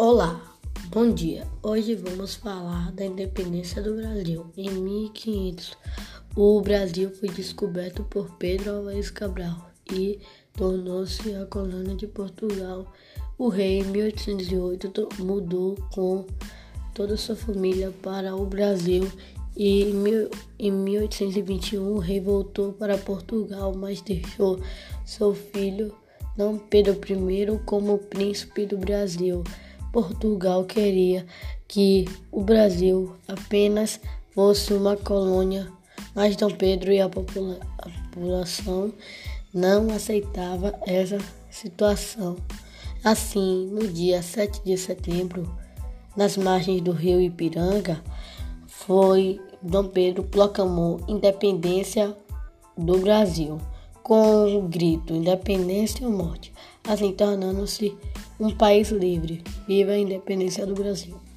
Olá, bom dia. Hoje vamos falar da independência do Brasil. Em 1500, o Brasil foi descoberto por Pedro Álvares Cabral e tornou-se a colônia de Portugal. O rei, em 1808, mudou com toda sua família para o Brasil e em 1821 o rei voltou para Portugal, mas deixou seu filho Dom Pedro I como príncipe do Brasil. Portugal queria que o Brasil apenas fosse uma colônia, mas Dom Pedro e a, popula a população não aceitava essa situação. Assim, no dia 7 de setembro, nas margens do rio Ipiranga, foi Dom Pedro proclamou independência do Brasil com o grito independência ou morte, assim tornando-se um país livre. Viva a independência do Brasil!